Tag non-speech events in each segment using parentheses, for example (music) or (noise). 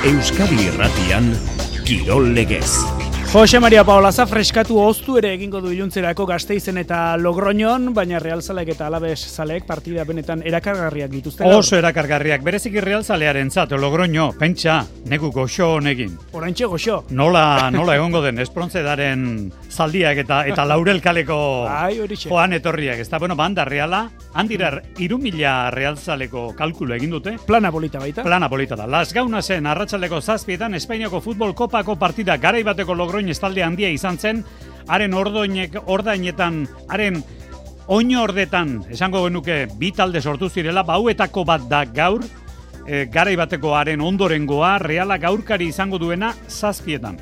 Euskadi Irratian Kirol Legez. Jose Maria Paolaza freskatu oztu ere egingo du iluntzerako gazteizen eta logroñon, baina Real Zalek eta Alabes Zalek partida benetan erakargarriak dituzte. Oso erakargarriak, berezik Real Zalearen zat, logroño, pentsa, negu goxo honegin. Oraintxe goxo. Nola, nola egongo den, esprontze zaldiak eta eta laurel kaleko Ai, joan etorriak. Ez da, bueno, banda reala, handirar irumila Real Zaleko kalkulo egin dute. Plana polita baita. Plana polita da. Las gauna zen, arratsaleko zazpietan, Espainiako futbol kopako partida garaibateko logroño Logroño estalde handia izan zen, haren ordoinek, ordainetan, haren oino ordetan, esango genuke, bi talde sortu zirela, bauetako bat da gaur, e, garai bateko haren ondorengoa, reala gaurkari izango duena, zazpietan.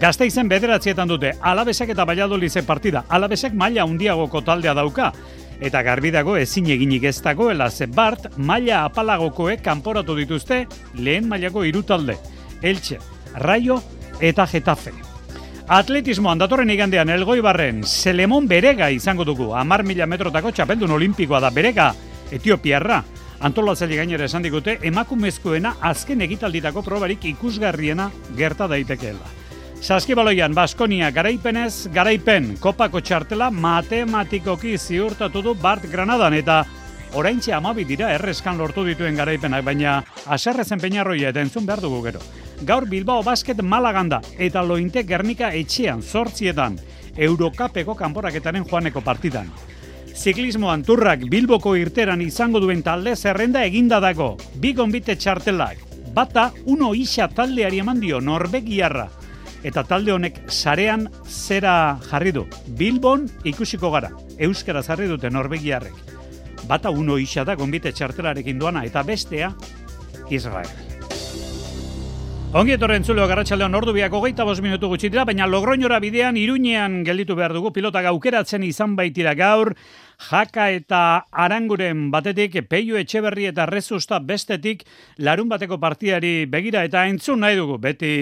Gazteizen bederatzietan dute, alabesek eta baiadolize partida, alabesek maila undiagoko taldea dauka, eta garbidago ezin eginik ez dagoela ze bart maila apalagokoek kanporatu dituzte lehen mailako hiru talde. Elche, Raio eta Getafe. Atletismoan datorren igandean elgoi barren, Selemon Berega izango dugu, amar mila metrotako txapeldun olimpikoa da Berega, Etiopiarra. Antolatzaile gainera esan digute, emakumezkoena azken egitalditako probarik ikusgarriena gerta daitekeela. Saskibaloian, Baskonia garaipenez, garaipen, kopako txartela matematikoki ziurtatu du Bart Granadan, eta oraintxe amabi dira errezkan lortu dituen garaipenak, baina aserrezen peñarroia eta entzun behar dugu gero gaur Bilbao Basket Malaganda eta Lointe Gernika etxean sortzietan Eurokapeko kanporaketaren joaneko partidan. Ziklismoan turrak Bilboko irteran izango duen talde zerrenda eginda dago. Bi gonbite txartelak. Bata uno isa taldeari eman dio Norbegiarra. Eta talde honek sarean zera jarri du. Bilbon ikusiko gara. Euskara zarri dute Norbegiarrek. Bata uno isa da gonbite txartelarekin duana eta bestea Israel. Ongi etorren zuleo garratxaldeon ordu biako geita bos minutu gutxi dira, baina logroñora bidean iruñean gelditu behar dugu pilota gaukeratzen izan baitira gaur, jaka eta aranguren batetik, peio etxeberri eta rezusta bestetik, larun bateko partiari begira eta entzun nahi dugu, beti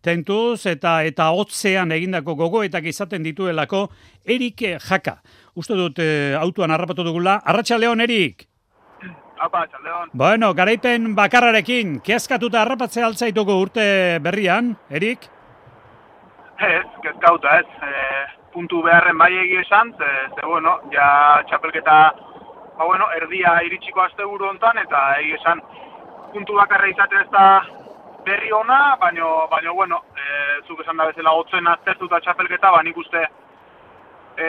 tentuz eta eta hotzean egindako gogoetak izaten dituelako, erik jaka. Uste dut e, autuan harrapatu dugula, arratxaldeon erik! Apa, txaldeon. Bueno, garaipen bakarrarekin, kezkatuta harrapatzea altzaituko urte berrian, Erik? Ez, kezkauta ez. E, puntu beharren bai egi esan, ze, ze bueno, ja txapelketa, ba bueno, erdia iritsiko azte buru hontan eta egi esan, puntu bakarra izate ez da berri ona, baino, baino bueno, e, zuk esan da bezala gotzen aztertuta txapelketa, ba nik uste, e,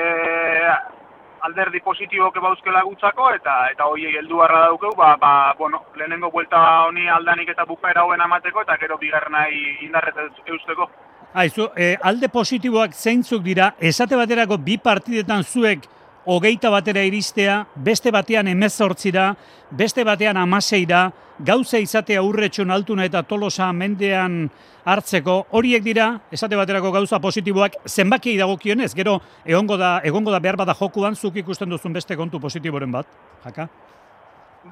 alderdi positibo ke bauzkela gutzako eta eta hoiei heldu harra daukeu ba, ba, bueno, lehenengo buelta honi aldanik eta bukaera hoen amateko eta gero bigarrenai indarret eusteko. Aizu, e, alde positiboak zeintzuk dira, esate baterako bi partidetan zuek hogeita batera iristea, beste batean emezortzira, beste batean amaseira, gauza izatea urretxon altuna eta tolosa mendean hartzeko, horiek dira, esate baterako gauza positiboak, zenbaki dagokionez, gero egongo da, egongo da behar bada jokuan, zuk ikusten duzun beste kontu positiboren bat, jaka?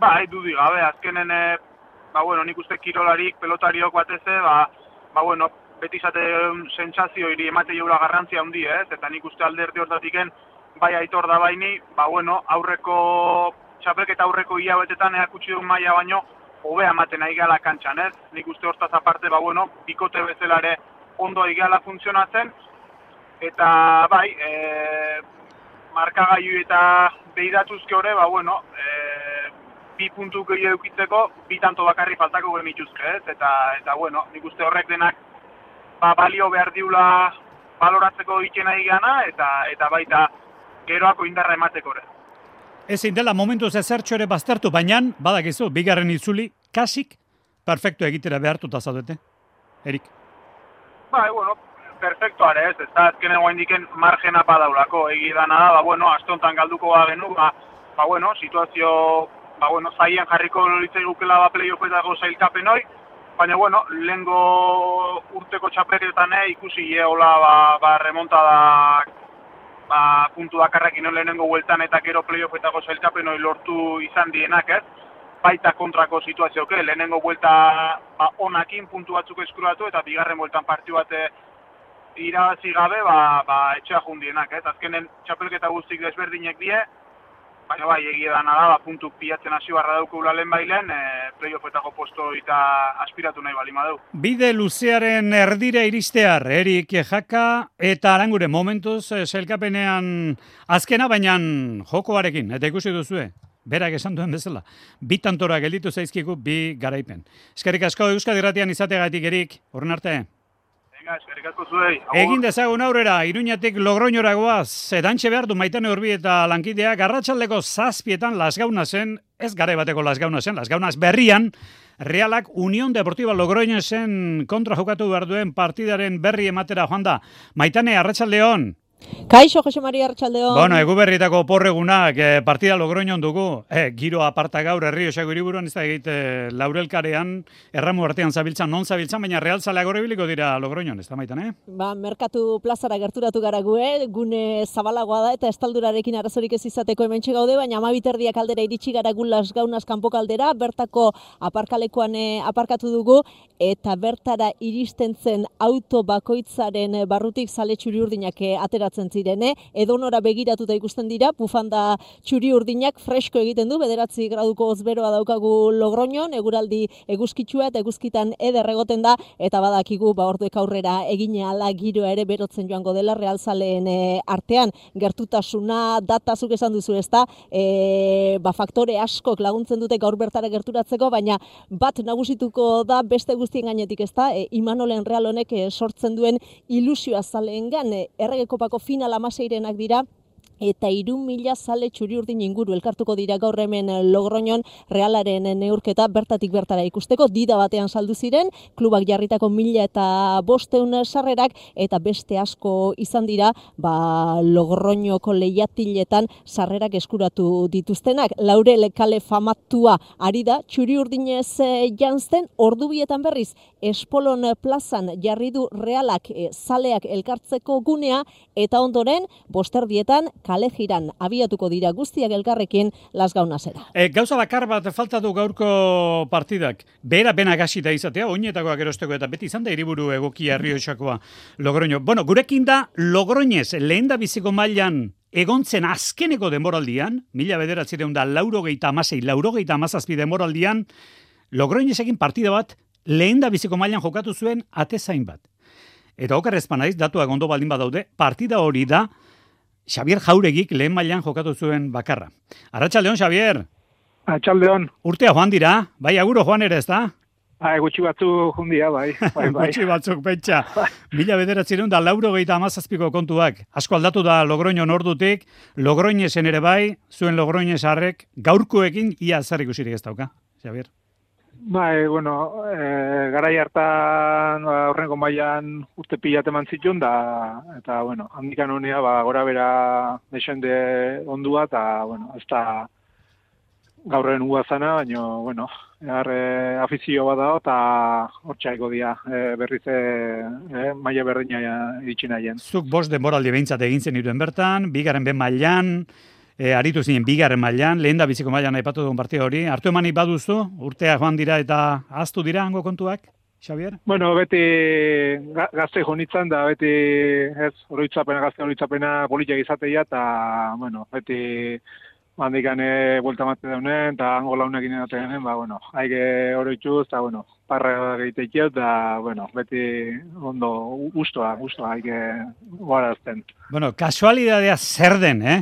Ba, du gabe, azkenen, e, ba, bueno, nik uste kirolarik, pelotariok bateze, ba, ba, bueno, beti izate sentsazio iri emate jaula garrantzia handi, ez? Eta nik uste alderdi hortatiken, bai aitor da baini, ba bueno, aurreko txapelketa aurreko hilabetetan eakutsi duen maila baino hobe ematen ari gala kantxan, ez? Nik uste hortaz aparte, ba bueno, bikote bezalare ondo ari gala funtzionatzen, eta bai, e, markagaiu eta behiratuzke hori, ba bueno, e, bi puntu gehi edukitzeko, bi tanto bakarri faltako genituzke, ez? Eta, eta bueno, nik uste horrek denak ba, balio behar diula baloratzeko ikena gana, eta, eta baita geroako indarra emateko ere. Ezin dela momentu zezertxo ere baztertu, baina badakizu, bigarren itzuli, kasik, perfecto egitera behartuta zaudete, Erik? Ba, e, bueno, perfecto are ez, ez da ezken egoa indiken margena padaulako, egi dana da, ba, bueno, astontan galduko ba genu, ba, ba, bueno, situazio, ba, bueno, zaien jarriko litzei gukela ba playoffetako zailkapen hori, baina, bueno, lehengo urteko txaperietan eh, ikusi jeola ba, ba remontadak ba, puntu bakarrak ino lehenengo hueltan eta gero playoffetako zailkapen hori lortu izan dienak, ez? Baita kontrako situazio, ke? lehenengo huelta ba, onakin puntu batzuk eskuratu eta bigarren hueltan partiu bate irabazi gabe ba, ba, etxea jundienak, ez? Azkenen txapelketa guztik desberdinek die, baina bai, egia da, ba, puntu pilatzen hasi barra dauko ulalen bailen, e, playoffetako posto eta aspiratu nahi bali madeu. Bide luzearen erdire iristear, erik jaka eta arangure momentuz eh, selkapenean azkena, baina jokoarekin, eta ikusi duzue, berak esan duen bezala, bi tantora gelditu zaizkiku bi garaipen. Eskerrik asko Euskadi Ratian izategatik erik, horren arte. Venga, eskerrik asko zuei. Egin dezagun aurrera, iruñatik logroñora goaz, edantxe behar du maitane urbi eta lankidea, garratxaldeko zazpietan lasgauna zen, ez gara bateko lasgauna zen, lasgaunaz berrian, Realak Unión Deportiva Logroño zen kontra jokatu behar duen partidaren berri ematera joan da. Maitane, arratsaldeon. Kaixo, Jose Maria Archaldeon. Bueno, egu berrietako porregunak, eh, partida logroñon dugu, eh, giro aparta gaur, herri osago iriburuan, ez da egite laurelkarean, erramu artean zabiltzan, non zabiltzan, baina real zalea biliko dira logroñon, ez da maitan, eh? Ba, merkatu plazara gerturatu gara gu, eh? gune zabalagoa da, eta estaldurarekin arazorik ez izateko hemen gaude, baina amabiterdiak aldera iritsi gara gu las gaunaz kanpo kaldera, bertako aparkalekoan eh, aparkatu dugu, eta bertara iristen zen auto bakoitzaren eh, barrutik zale txuri urdinak eh, ateratzen zirene, edonora begiratuta ikusten dira, bufanda txuri urdinak fresko egiten du, bederatzi graduko ozberoa daukagu logroñon, eguraldi eguzkitsua eta eguzkitan eder egoten da, eta badakigu ba orduek aurrera egine ala giroa ere berotzen joango dela realzaleen e, artean, gertutasuna datazuk esan duzu ezta, e, ba faktore askok laguntzen dute gaur bertara gerturatzeko, baina bat nagusituko da beste guztien gainetik ezta, e, Imanolen Real honek e, sortzen duen ilusioa zaleengan e, erregekopako final amaseirenak dira, eta irun mila zale txuri urdin inguru elkartuko dira gaur hemen eh, logroñon realaren eh, neurketa bertatik bertara ikusteko. Dida batean saldu ziren klubak jarritako mila eta bosteun sarrerak eta beste asko izan dira ba, logroñoko lehiatiletan sarrerak eskuratu dituztenak. Laurel kale famatua ari da txuri urdinez e, jantzen ordubietan berriz espolon plazan jarri du realak zaleak elkartzeko gunea eta ondoren bosterdietan kale jiran abiatuko dira guztiak elkarrekin las gaunazera. E, gauza bakar bat falta du gaurko partidak. Bera bena gasita izatea, oinetakoak erosteko eta beti izan da iriburu egokia herriosakoa logroño. Bueno, gurekin da logroñez lehen da biziko mailan egontzen azkeneko demoraldian, mila bederatzireun da laurogeita amasei, laurogeita amazazpi demoraldian, logroñez egin partida bat lehen da biziko mailan jokatu zuen atezain bat. Eta okarrezpan naiz, datuak ondo baldin badaude, partida hori da, Xavier Jauregik lehen mailan jokatu zuen bakarra. Arratxaldeon, Xavier. Arratxaldeon. Urtea joan dira, bai aguro joan ere ez da? Bai, gutxi batzu jundia, bai. (laughs) bai, bai. gutxi batzuk, pentsa. (laughs) Mila bederatzen da lauro gehieta amazazpiko kontuak. Asko aldatu da Logroño nordutik, Logroñesen ere bai, zuen Logroñesarrek, gaurkoekin ia zer ikusirik ez dauka, Xavier. Bai, bueno, e, garai hartan ba, horrengo mailan urte pila eman zituen da eta bueno, handikan honea ba gora bera desende ondua eta bueno, ez da gaurren uazana, baina, bueno, Egar, e, afizio bat da, eta hortxaiko dia, e, berriz e, maia berdina iritsi nahien. Zuk bost denboraldi behintzat egin zen iruen bertan, bigarren ben mailan, e, aritu zinen bigarren mailan, lehen da biziko mailan aipatu dugun partida hori. Artu emanik baduzu, urtea joan dira eta aztu dira hango kontuak, Xavier? Bueno, beti ga, gazte jonitzen da, beti ez, oroitzapena, gazte oroitzapena politia izateia, eta, bueno, beti bandikane buelta mate daunen, eta hango launekin edaten ba, bueno, haike oroitzuz, eta, bueno, parra egiteik da, bueno, beti ondo ustoa, ustoa, haike guarazten. Bueno, kasualidadea zer den, eh?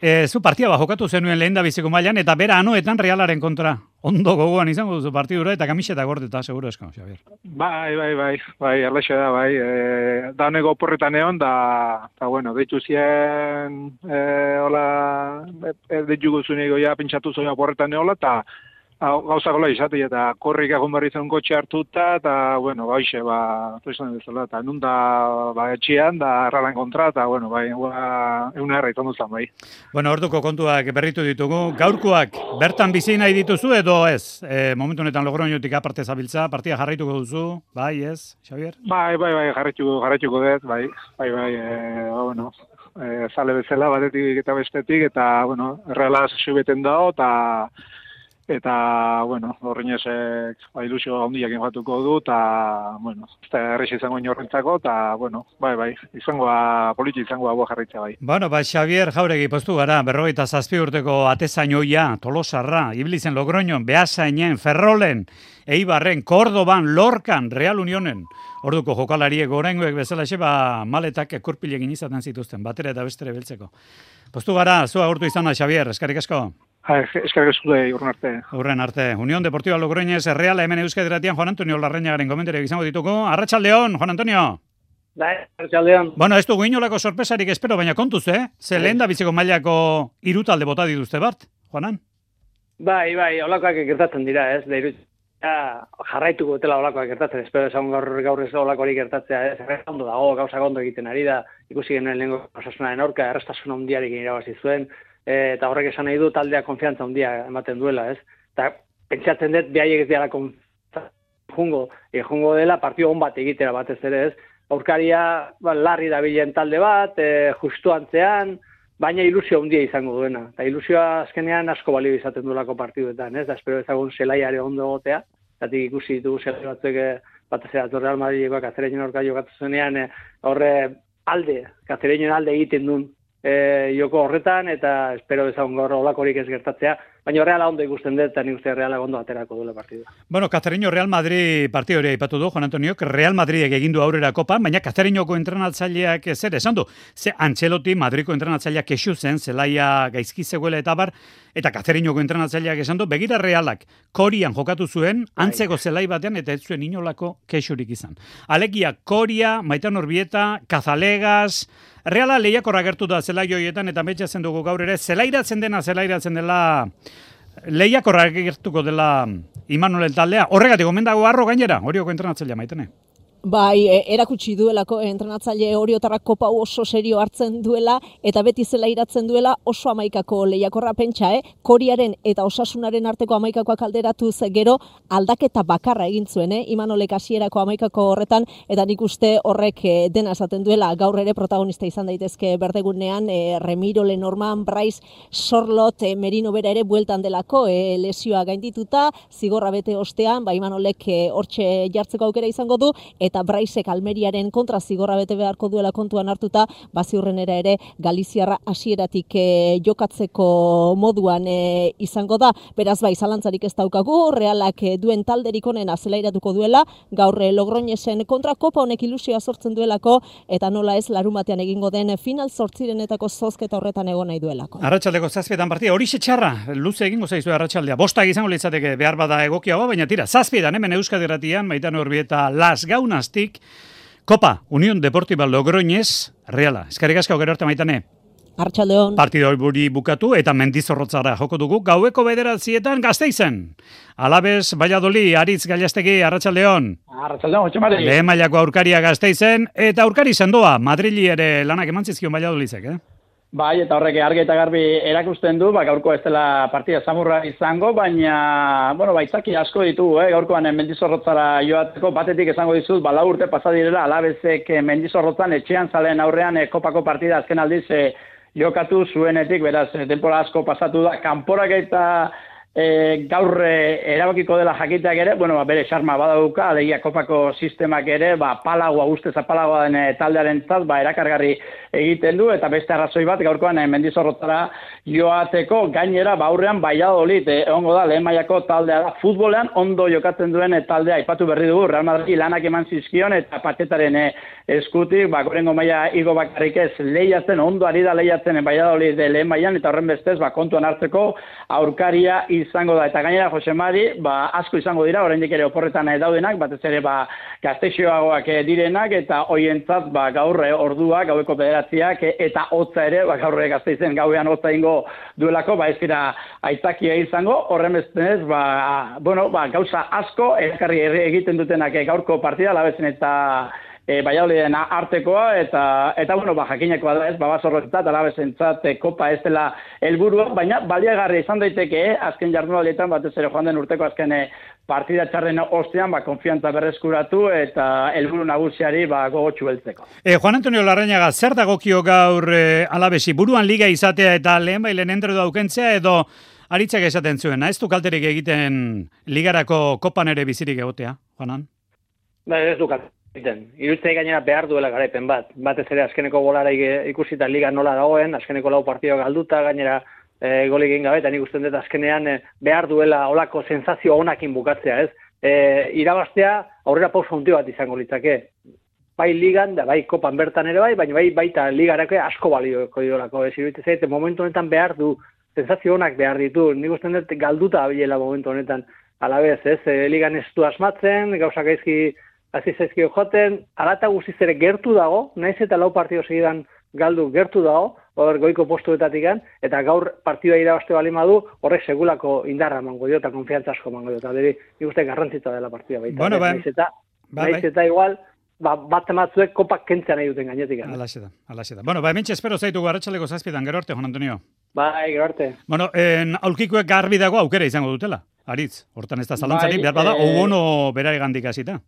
E, zu partia ba jokatu zenuen lehen da biziko mailan eta bera anoetan realaren kontra. Ondo gogoan izango duzu partidura eta kamiseta gordeta, seguro esko, Xavier. Bai, bai, bai, bai, arlexe da, bai. E, da nego porretan egon, da, da, bueno, deitu zien, e, hola, e, deitu guzuniko ja, pentsatu zoia porretan egon, eta gauza gola izate, eta korrik egon barri zen kotxe hartuta, eta, bueno, ba, hoxe, ba, toizan bezala, eta nun da, ba, etxian, da, erralan kontra, eta, bueno, bai, ba, egun erra izan duzan, bai. Bueno, orduko kontuak berritu ditugu, gaurkoak bertan bizi nahi dituzu edo ez? E, momentu honetan logroñotik aparte zabiltza, partia jarraituko duzu, bai, ez, Xavier? Bai, bai, bai, jarraituko, jarraituko dut, bai, bai, bai, e, bueno, e, zale bezala batetik eta bestetik, eta, bueno, erreala beten dago, eta, eta, bueno, horreinezek ba, ilusio handiak jatuko du, eta, bueno, ez da errex izango inorrentzako, eta, bueno, bai, bai, izangoa, politi izangoa boa jarritza bai. Bueno, ba, Xavier Jauregi postu gara, berrogeita zazpi urteko atezainoia, tolosarra, iblizen logroñon, behasainen, ferrolen, eibarren, kordoban, lorkan, real unionen, orduko jokalariek gorengoek bezala ba, maletak ekurpilegin izaten zituzten, batera eta bestere beltzeko. Postu gara, zua urtu izan Xavier, eskarik asko. Eskerrik asko zure urren arte. Urren arte. Unión Deportiva Logroñez, Real hemen Euskadi Ratian, Juan Antonio Larrañagaren komentari izango dituko. Arratsaldeon, Juan Antonio. Bai, arratsaldeon. Bueno, ez dugu inolako sorpresarik espero, baina kontuz, eh? Ze lehen da biziko mailako irutalde bota dituzte bart, Juanan? Bai, bai, olakoak gertatzen dira, ez? Da ja, jarraituko dutela olakoak gertatzen, espero esan gaur, gaur ez olakoari gertatzea, ez? ondo dago, gauza ondo egiten ari da, ikusi genuen lehenko osasunaren aurka, errestasun ondiarekin irabazi zuen, e, eta horrek esan nahi du taldea konfiantza handia ematen duela, ez? Eta pentsatzen dut behaiek ez dira jungo, e, jungo dela partio on bat egitera batez ere, ez? Aurkaria ba, larri dabilen talde bat, e, justu antzean, baina ilusio handia izango duena. Eta ilusioa azkenean asko balio izaten duelako partiduetan, ez? Da espero ezagun zelaiare ondo egotea, zatik ikusi ditugu zelai batzuk e, batez ere Real Madridekoak azereinen orka jokatu zenean, e, horre alde, kazereinen alde egiten duen e, joko horretan, eta espero ezagun gaur olakorik ez gertatzea, baina reala ondo ikusten dut, eta nik uste reala ondo aterako duela partidua. Bueno, Kateriño Real Madrid partidu hori aipatu du, Juan Antonio, Real Madridek egin du aurrera kopa, baina Kateriñoko entrenatzaileak zer esan du, ze Antxeloti Madriko entrenatzaileak kesu zen, zelaia gaizki zegoela eta bar, eta Kateriñoko entrenatzaileak esan du, begira realak korian jokatu zuen, bai. antzeko zelai batean, eta ez zuen inolako kesurik izan. Alekia, koria, maitan orbieta, kazalegas, Reala lehiakor agertu da zela joietan eta metxatzen dugu gaur ere, zelairatzen dena, zelairatzen dela, lehiakor agertuko dela Imanuel taldea. Horregatik, gomendago arro gainera, horioko entrenatzelea maitene. Bai, e, erakutsi duelako entrenatzaile horiotarrak kopa oso serio hartzen duela eta beti zela iratzen duela oso amaikako lehiakorra pentsa, eh? Koriaren eta osasunaren arteko amaikakoak alderatu gero aldaketa bakarra egin zuen, eh? Imanolek hasierako amaikako horretan eta nik uste horrek e, dena esaten duela gaur ere protagonista izan daitezke berdegunean e, Remiro Lenorman, Bryce Sorlot, e, Merino bera ere bueltan delako e, lesioa gaindituta, zigorra bete ostean, ba Imanolek e, hortxe jartzeko aukera izango du, eta Braisek Almeriaren kontra zigorra bete beharko duela kontuan hartuta, baziurrenera ere Galiziarra hasieratik e, jokatzeko moduan e, izango da. Beraz bai, zalantzarik ez daukagu, realak e, duen talderik honen azelairatuko duela, gaur Logroñesen kontra kopa honek ilusioa sortzen duelako, eta nola ez larumatean egingo den final sortzirenetako zozketa horretan egon nahi duelako. Arratxaldeko zazpietan partia, hori txarra, luze egingo zaizu arratxaldea. Bosta izango litzateke behar bada egokiago, baina tira, zazpietan hemen euskadiratian, baitan horbieta las gauna Donastik, Kopa, Unión Deportiva Logroñez, Reala. Eskarrik asko gero arte maitane. Artxaldeon. Partido buri bukatu eta mendizorrotzara joko dugu gaueko bederatzietan gazteizen. Alabez, Valladoli, Aritz Gailastegi, Arratxaldeon. Arratxaldeon, hotxe madri. Lehen mailako aurkaria gazteizen eta aurkari zendoa, Madrili ere lanak emantzizkion Valladolizek, eh? Bai, eta horrek argi eta garbi erakusten du, ba, gaurko ez dela partida zamurra izango, baina, bueno, baitzaki asko ditu, eh? gaurkoan mendizorrotzara joateko, batetik esango dizut, bala urte pasadirela, alabezek mendizorrotzan etxean zalen aurrean eh, kopako partida azken aldiz eh, jokatu zuenetik, beraz, eh, tempola asko pasatu da, kanporak eta e, gaur e, erabakiko dela jakiteak ere, bueno, ba, bere xarma badauka, alegia kopako sistemak ere, ba, palagoa, ustez apalagoa den e, taldearen zaz, ba, erakargarri egiten du, eta beste arrazoi bat, gaurkoan e, mendizorrotara joateko, gainera, baurrean, baiadolit, e, ongo da, lehen maiako taldea da, futbolean ondo jokatzen duen e, taldea, ipatu berri dugu, Real Madrid lanak eman zizkion, eta patetaren e, eskutik, ba, gorengo maia igo bakarrik ez, lehiatzen, ondo ari da lehiatzen, e, baiadolit, lehen maian, eta horren bestez, ba, kontuan hartzeko, aurkaria izango da. Eta gainera, Jose Mari, ba, asko izango dira, oraindik ere oporretan daudenak, batez ere, ba, gaztexioagoak eh, direnak, eta hoientzat, ba, gaurre eh, ordua, gaueko pederatziak, eh, eta hotza ere, ba, gaurre gazteizen gauean hotza ingo duelako, ba, ez dira aitzakia izango, horren bestenez, ba, bueno, ba, gauza asko, erakarri egiten dutenak gaurko partida, labezen eta e, Baiauliden artekoa eta eta bueno, ba jakinekoa da, ez? Ba basorrotzat alabesentzat e, kopa ez dela helburua, baina baliagarri izan daiteke, eh? azken jardunaldietan batez ere joan den urteko azken e, partida txarren ostean ba konfiantza berreskuratu eta helburu nagusiari ba gogotsu beltzeko. Eh Juan Antonio Larrañaga, zer dagokio gaur e, alabesi buruan liga izatea eta lehen bailen entre daukentzea edo Aritzak esaten zuen, ez du kalterik egiten ligarako kopan ere bizirik egotea, Juanan? Ba, ez du kalterik egiten. Irutzei gainera behar duela garaipen bat. Batez ere azkeneko bolara ikusita liga nola dagoen, azkeneko lau partioak galduta, gainera e, goli egin gabe, eta nik uste dut azkenean e, behar duela olako sensazio onakin bukatzea, ez? E, irabaztea aurrera pausa hunti bat izango litzake. Bai ligan, da bai kopan bertan ere bai, baina bai baita ligarako asko balioko idolako. Ez iruditzen zaite, momentu honetan behar du, sensazio onak behar ditu. Nik uste dut galduta abilela momentu honetan alabez, ez? E, ligan ez du asmatzen, gauzak aizki hasi zaizkio joten, alata guztiz ere gertu dago, naiz eta lau partio segidan galdu gertu dago, hor goiko postuetatik eta gaur partidua irabazte bali madu, horrek segulako indarra mango dio, eta konfiantza asko mango dio, eta deri, ikuste garrantzitza dela partidua baita. Bueno, bai. Naiz eta, Bai, naiz eta igual, ba, bat ematzuek kopak kentzea nahi duten gainetik. Alaxe da, alaxe da. Bueno, ba, hementxe espero zaitu garratxaleko zazpietan, gero arte, Juan Antonio. Bai, gero arte. Bueno, en, aulkikuek garbi dago aukera izango dutela. Aritz, hortan ez da zalantzari, Bai, behar bada, eh, obono bera egandik hasita.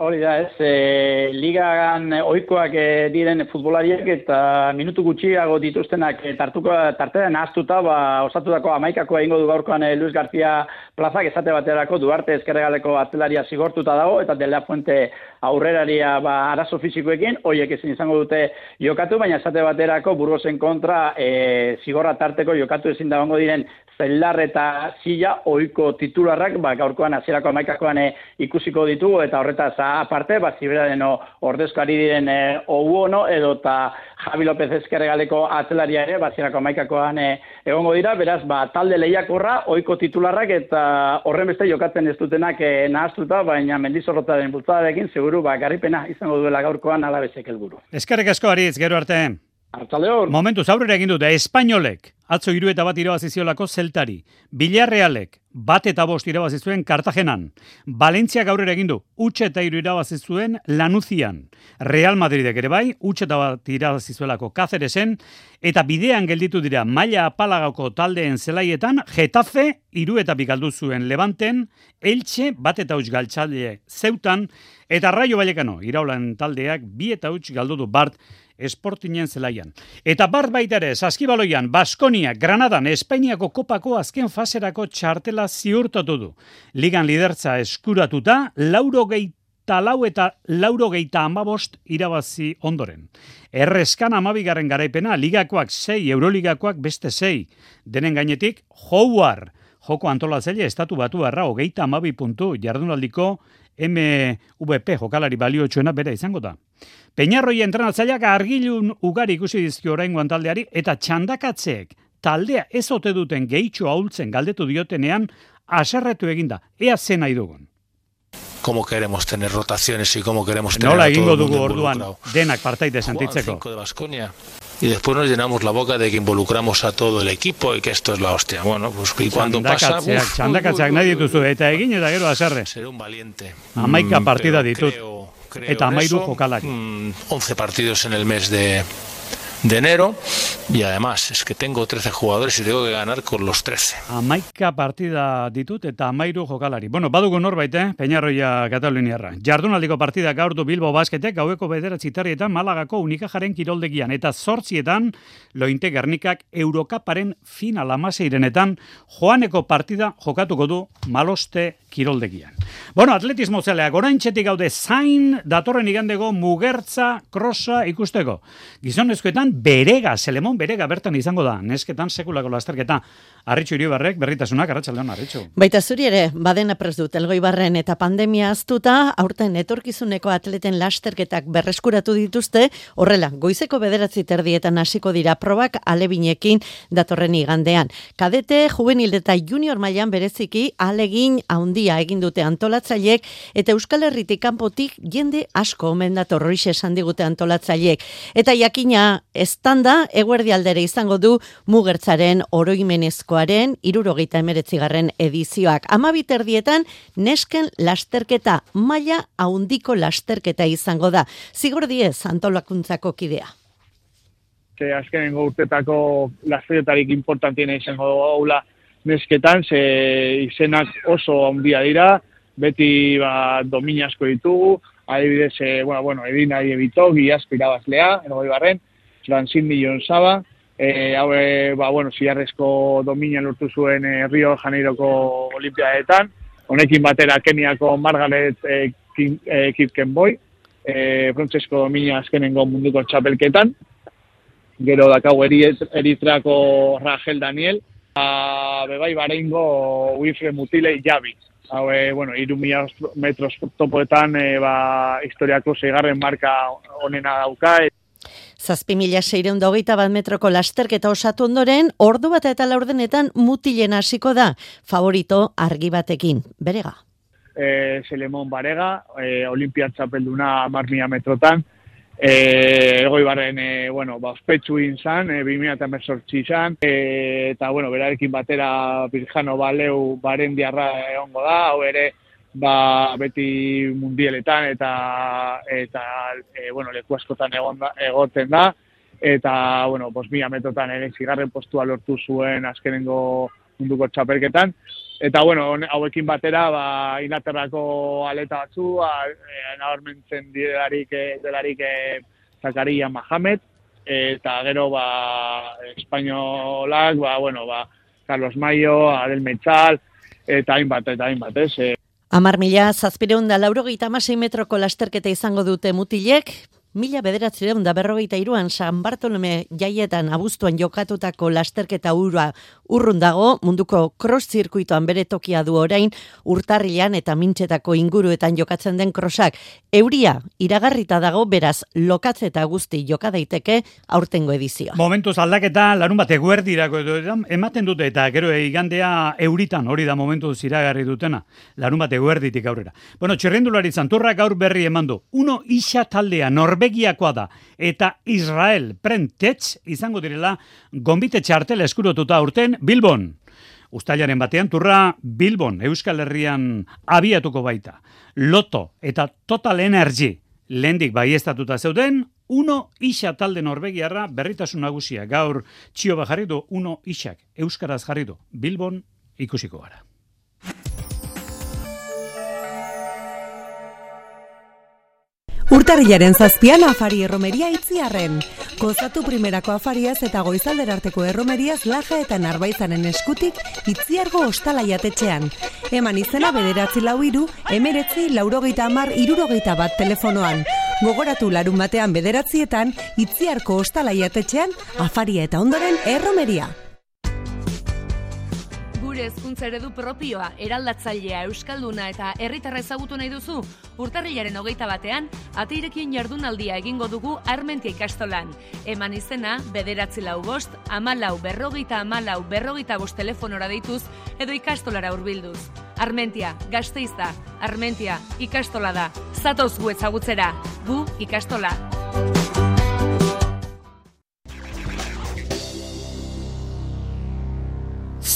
Hori da, ez, e, ligagan ohikoak e, diren futbolariek eta minutu gutxiago dituztenak e, tartuko, tartean ahaztuta, ba, osatutako amaikakoa egingo du gaurkoan e, Luis García plazak esate baterako Duarte ezkerregaleko atzelaria zigortuta dago, eta De La Fuente aurreraria ba, arazo fizikoekin, hoiek ezin izango dute jokatu, baina esate baterako Burgosen kontra e, zigorra tarteko jokatu ezin dagoengo diren Zelar eta Silla ohiko titularrak ba, gaurkoan hasierako amaikakoan e, ikusiko ditugu eta horretaz aparte ba Ziberaren ordezkari diren e, Ouono edo ta Javi López Ezkerregaleko atzelaria ere ba hasierako amaikakoan e, egongo dira. Beraz ba talde lehiakorra ohiko titularrak eta horren beste jokatzen ez dutenak e, nahaztuta baina Mendizorrotaren bultzadarekin seguru ba garripena izango duela gaurkoan alabezek helburu. Eskerrik asko, Aritz, gero arte. Artzaleon. Momentu aurrera egin dute, Espainolek, atzo hiru eta bat irabaziziolako zeltari, Villarrealek, bat eta bost irabazi zuen Kartagenan, Valentziak aurrera egin du, utxe eta hiru irabazi zuen Lanuzian, Real Madridek ere bai, utxe eta bat irabazi zuelako Cáceresen, eta bidean gelditu dira maila apalagako taldeen zelaietan, Getafe, hiru eta bigaldu zuen Levanten, Elche, bat eta huts galtzaile zeutan, eta Raio Vallecano, iraulan taldeak, bi eta huts galdu du Bart, esportinen zelaian. Eta bar baita ere, saskibaloian, Baskonia, Granadan, Espainiako kopako azken faserako txartela ziurtatu du. Ligan lidertza eskuratuta, lauro geita lau eta lauro geita amabost irabazi ondoren. Errezkan amabigaren garaipena, ligakoak sei, euroligakoak beste sei. Denen gainetik, Howard, joko antolatzaile estatu batu arra, hogeita amabi puntu, jardunaldiko MVP jokalari baliotsuena bera izango da. Peñarroi entrenatzaileak argilun ugari ikusi dizkio oraingoan taldeari eta txandakatzeek taldea ez ote duten gehitxo ahultzen galdetu diotenean aserretu eginda. Ea zen nahi dugun. cómo queremos tener rotaciones y cómo queremos tener Nola egingo dugu orduan denak partaide sentitzeko. de Baskonia. Y después nos llenamos la boca de que involucramos a todo el equipo y que esto es la hostia. Bueno, pues y cuando pasa... Uf, txandakatzeak nahi dituzu eta egin eta gero aserre. Seré un valiente. Hamaika Mm, partida ditut. creo- creo Eta eso. jokalari. Mm, 11 partidos en el mes de, de enero y además es que tengo 13 jugadores y tengo que ganar con los 13. Amaika partida ditut eta amairu jokalari. Bueno, badugu norbait, eh? Peñarroia Kataluniarra. Jardunaldiko partida gaur du Bilbo basketek gaueko bederatzi terrietan Malagako unikajaren kiroldegian eta zortzietan lointe Gernikak Eurokaparen final amaseirenetan joaneko partida jokatuko du maloste kiroldegian. Bueno, atletismo zeleak oraintxetik gaude zain datorren igandego mugertza krosa ikusteko. Gizonezkoetan berega, Selemon berega bertan izango da. Nesketan sekulako lasterketa. Arritxu iribarrek, berritasunak, arratsaldeon arritxu. Baita zuri ere, badena prez dut, elgoi barren eta pandemia aztuta, aurten etorkizuneko atleten lasterketak berreskuratu dituzte, horrela, goizeko bederatzi terdietan hasiko dira probak alebinekin datorren igandean. Kadete, juvenil eta junior mailan bereziki alegin handia egin dute antolatzaileek eta Euskal Herritik kanpotik jende asko omen dator esan digute antolatzaileek. Eta jakina estanda eguerdi aldere izango du mugertzaren oroimenezkoaren irurogeita emeretzigarren edizioak. Amabiterdietan nesken lasterketa maila haundiko lasterketa izango da. Zigor diez antolakuntzako kidea. ze azkenengo urtetako lasterketarik importantiena izango gaula nesketan, ze izenak oso handia dira, beti ba, domina asko ditugu, adibidez, e, bueno, bueno, Edina Ebitok, Iazko irabazlea, ergoi barren, Francin Millon Saba, e, hau, e, ba, bueno, ziarrezko domina lortu zuen e, Rio Janeiroko olimpiadetan, honekin batera Keniako Margaret e, e, Kipkenboy, e, Francesco domina azkenengo munduko txapelketan, gero dakau eritrako Rachel Daniel, a, bebai bareingo Wilfred Mutile Javi. Hau, e, bueno, iru metros topoetan e, ba, historiako zeigarren marka onena dauka. Zazpi mila seireun hogeita bat metroko lasterketa osatu ondoren, ordu bat eta laurdenetan mutilen hasiko da, favorito argi batekin, berega. E, Selemon Barega, e, Olimpiat txapelduna marmia metrotan, e, egoi barren, e, bueno, ba, ospetsu inzan, e, 2000 izan, e, eta, bueno, berarekin batera Birjano Baleu baren diarra egongo da, hau ere, ba, beti mundieletan eta eta e, bueno, leku askotan egon da, da. Eta bueno, bos mila metotan ere zigarren postua lortu zuen azkenengo munduko txapelketan. Eta bueno, hauekin batera ba, inaterrako aleta batzu ba, e, nabarmentzen delarik, e, delarik e, Zakaria Mahamed eta gero ba, espainolak ba, bueno, ba, Carlos Mayo, Adel Mechal eta hainbat, eta hainbat, ez? Amar mila zazpireunda laurogeita amasei metroko lasterketa izango dute mutilek, Mila bederatzireun da berrogeita iruan San Bartolome jaietan abuztuan jokatutako lasterketa urua urrun dago, munduko cross zirkuitoan bere tokia du orain, urtarrilan eta mintxetako inguruetan jokatzen den crossak. Euria, iragarrita dago, beraz, lokatze eta guzti joka daiteke aurtengo edizioa. Momentuz aldaketa, larun bat eguerdirako edo ematen dute eta gero igandea euritan hori da momentu iragarri dutena. Larun bat eguerditik aurrera. Bueno, txerrendulari zanturrak gaur berri emandu. Uno isa taldea norbe Norvegiakoa da eta Israel prentetz izango direla gombite txartel eskurotuta urten Bilbon. Uztailaren batean turra Bilbon Euskal Herrian abiatuko baita. Loto eta Total Energy lendik baiestatuta zeuden, uno isa talde Norvegiarra berritasun nagusia gaur txio bajarri du uno isak Euskaraz jarri du Bilbon ikusiko gara. Urtarrilaren zazpian afari erromeria itziarren. Kozatu primerako afariaz eta goizalderarteko erromeriaz laja eta narbaizanen eskutik itziargo ostala jatetxean. Eman izena bederatzi lau iru, emeretzi laurogeita amar irurogeita bat telefonoan. Gogoratu larun batean bederatzietan, itziarko ostala jatetxean, afaria eta ondoren erromeria gure hezkuntza eredu propioa, eraldatzailea, euskalduna eta herritarra ezagutu nahi duzu, urtarrilaren hogeita batean, ateirekin jardunaldia egingo dugu armentia ikastolan. Eman izena, bederatzi lau bost, amalau berrogeita amalau berrogeita bost telefonora deituz, edo ikastolara urbilduz. Armentia, gazteizta, Armentia, ikastola da. Zatoz gu ezagutzera, gu ikastola.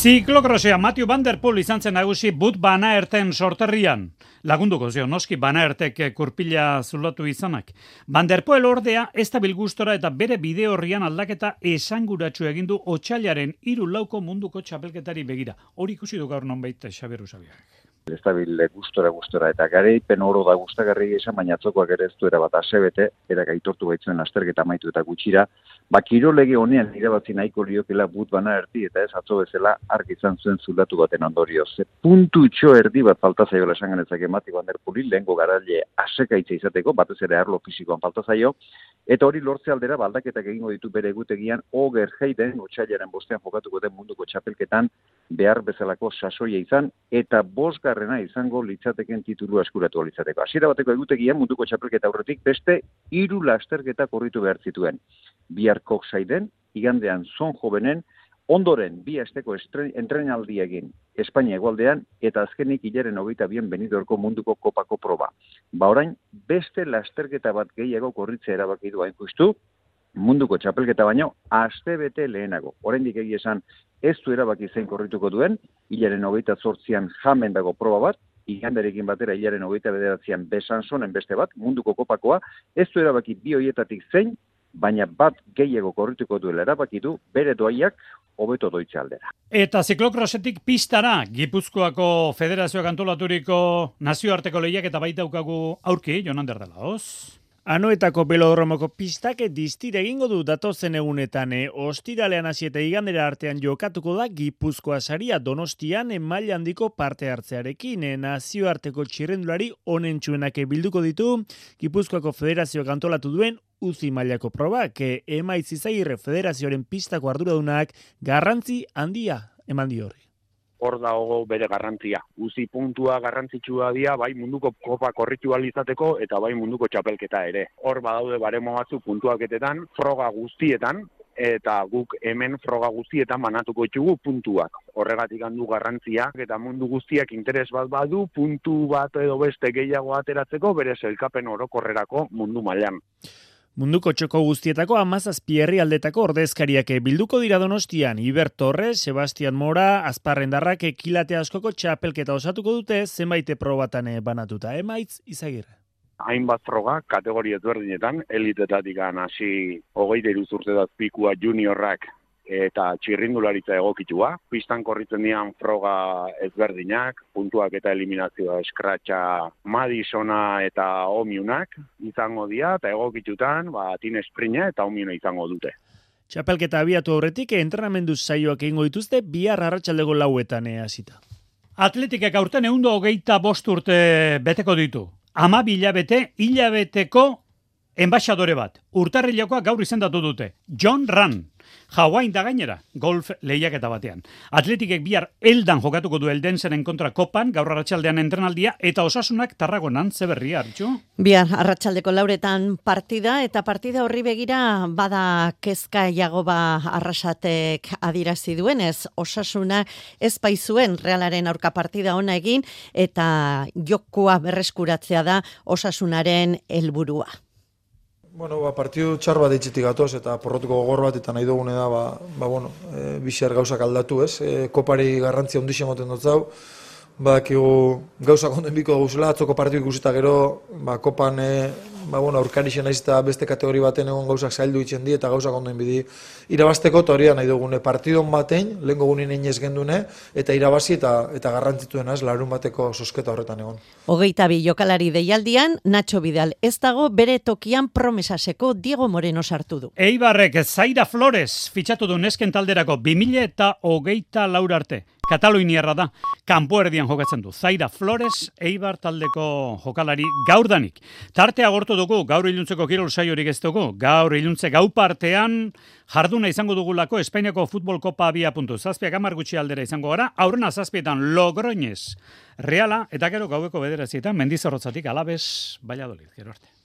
Ziklokrosea Matthew Van Der Poel izan zen nagusi but bana erten sorterrian. Lagunduko zio, noski bana ertek kurpila zulatu izanak. Van Der Poel ordea ez da bilgustora eta bere bide horrian aldaketa esanguratsu egindu otxailaren iru lauko munduko txapelketari begira. Hori ikusi du gaur non baita Xaberu Xabiak. Ez da bile gustora gustora. Eta gare pen oro da gustagarri esan baina atzokoak ere ez du era bat asebete era gaitortu baitzuen lasterketa amaitu eta gutxira. Ba kirolege honean irabazi nahiko liokela but bana erdi eta ez atzo bezala argi izan zuen zulatu baten ondorio ze puntu erdi bat falta zaio esan genezak emati bander puli lehengo garaile asekaitza izateko batez ere arlo fisikoan falta zaio. Eta hori lortze aldera baldaketak egingo ditu bere egutegian oger heiden otsailaren bostean jokatuko den munduko txapelketan behar bezalako sasoia izan eta bosgar bigarrena izango litzateken titulu eskuratu litzateko. Hasiera bateko egutegian munduko txapelketa aurretik beste hiru lasterketa korritu behar zituen. Bihar saiden, igandean zon jovenen, ondoren bi asteko entrenaldi egin Espainia egualdean eta azkenik hilaren hogeita bien benidorko munduko kopako proba. Ba orain, beste lasterketa bat gehiago korritzea erabaki du hain munduko txapelketa baino, aste bete lehenago. Oraindik egi esan, ez du erabaki zein korrituko duen, hilaren hogeita zortzian jamen dago proba bat, igandarekin batera hilaren hogeita bederatzean besan beste bat, munduko kopakoa, ez du erabaki bi hoietatik zein, baina bat gehiago korrituko duela erabaki du, bere doaiak hobeto doitze aldera. Eta ziklokrosetik pistara, Gipuzkoako Federazioak antolaturiko nazioarteko lehiak eta baita ukagu aurki, Jonan Derdala, Anoetako belodromoko pistak diztire egingo du datozen egunetan, e, ostiralean hasi igandera artean jokatuko da Gipuzkoa saria Donostian email handiko parte hartzearekin, e, nazioarteko txirrendulari onentsuenak bilduko ditu Gipuzkoako federazioak antolatu duen uzi mailako probak, e, emaitz izagirre federazioaren pistako arduradunak garrantzi handia eman di horri hor dago bere garrantzia. Uzi puntua garrantzitsua dira, bai munduko kopa korritu izateko eta bai munduko txapelketa ere. Hor badaude baremo batzu puntuaketetan, froga guztietan, eta guk hemen froga guztietan banatuko ditugu puntuak. Horregatik handu garrantzia, eta mundu guztiak interes bat badu, puntu bat edo beste gehiago ateratzeko, bere zelkapen orokorrerako mundu mailan. Munduko txoko guztietako amazazpi herri aldetako ordezkariak bilduko dira donostian, Iber Torres, Sebastian Mora, Azparrendarrak ekilate askoko txapelketa osatuko dute zenbaite probatane banatuta. Emaitz, izagirre. Hainbat froga, kategoria ezberdinetan, elitetatik hasi hogeita iruzurte pikua juniorrak eta txirrindularitza egokitua. Pistan korritzen dian froga ezberdinak, puntuak eta eliminazioa eskratxa Madisona eta Omiunak izango dira, eta egokitutan, ba, tin esprina eta Omiuna izango dute. Txapelketa abiatu horretik, entrenamendu saioak egingo dituzte, bihar arratsaldego lauetan hasita. Atletikek aurten eundo hogeita bost urte beteko ditu. Ama bilabete, hilabeteko enbaixadore bat. Urtarrilakoa gaur izendatu dute. John Run. Hawaii da gainera, golf lehiaketa batean. Atletikek bihar eldan jokatuko du eldensenen kontra kopan, gaur arratsaldean entrenaldia, eta osasunak tarragonan zeberri hartxu. Bihar arratsaldeko lauretan partida, eta partida horri begira bada kezka jagoba arrasatek adirazi duenez, osasuna ez baizuen realaren aurka partida ona egin, eta jokoa berreskuratzea da osasunaren helburua. Bueno, ba, partidu txar bat ditzitik gatoz eta porrotuko gogor bat eta nahi dugune da, ba, ba bueno, e, bixer gauzak aldatu, ez? E, kopari garrantzia ondixen moten dut zau, ba, gauzak onden biko guzela, atzoko partidu ikusita gero, ba, kopan e, ba, bueno, aurkari naiz eta beste kategori baten egon gauzak zaildu itzen di eta gauzak ondo bidi irabazteko eta hori nahi dugune partidon batein, lehen gogunin ez gendune, eta irabazi eta eta garrantzituen ez, larun bateko sosketa horretan egon. Hogeita bi jokalari deialdian, Nacho Vidal ez dago bere tokian promesaseko Diego Moreno sartu du. Eibarrek Zaira Flores fitxatu du nesken talderako 2000 eta hogeita laura arte. Kataluniarra da, kanpo erdian jokatzen du. Zaira Flores, Eibar taldeko jokalari gaurdanik. Tartea gortu dugu, gaur iluntzeko kirol saiorik ez dugu. Gaur iluntze gau partean, jarduna izango dugulako Espainiako futbol kopa abia puntu. Zazpiak amar gutxi aldera izango gara, aurrena zazpietan logroinez. Reala, eta gero gaueko bederazietan, mendizorrotzatik alabez, baiadolit, gero arte.